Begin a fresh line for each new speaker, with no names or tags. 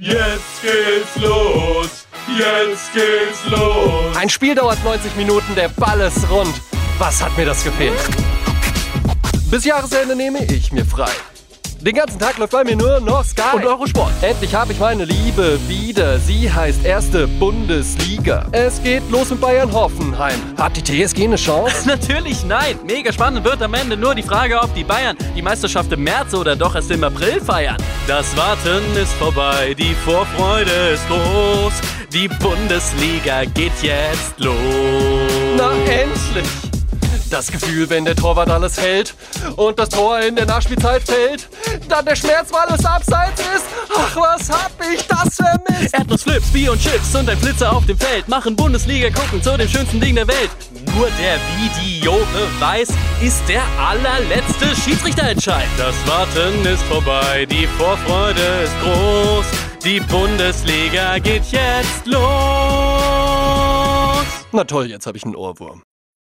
Jetzt geht's los, jetzt geht's los.
Ein Spiel dauert 90 Minuten, der Ball ist rund. Was hat mir das gefehlt? Bis Jahresende nehme ich mir frei. Den ganzen Tag läuft bei mir nur noch Sky und Eurosport. Endlich habe ich meine Liebe wieder. Sie heißt erste Bundesliga. Es geht los mit Bayern Hoffenheim. Hat die TSG eine Chance?
Natürlich nein. Mega spannend wird am Ende nur die Frage, ob die Bayern die Meisterschaft im März oder doch erst im April feiern. Das Warten ist vorbei, die Vorfreude ist groß. Die Bundesliga geht jetzt los.
Na endlich! Das Gefühl, wenn der Torwart alles hält und das Tor in der Nachspielzeit fällt, dann der Schmerz, weil es abseits ist. Ach, was hab ich das vermisst?
Erdnussflips, Bier und Chips und ein Flitzer auf dem Feld machen Bundesliga gucken zu dem schönsten Ding der Welt. Nur der Videobeweis ist der allerletzte Schiedsrichterentscheid. Das Warten ist vorbei, die Vorfreude ist groß. Die Bundesliga geht jetzt los.
Na toll, jetzt habe ich einen Ohrwurm.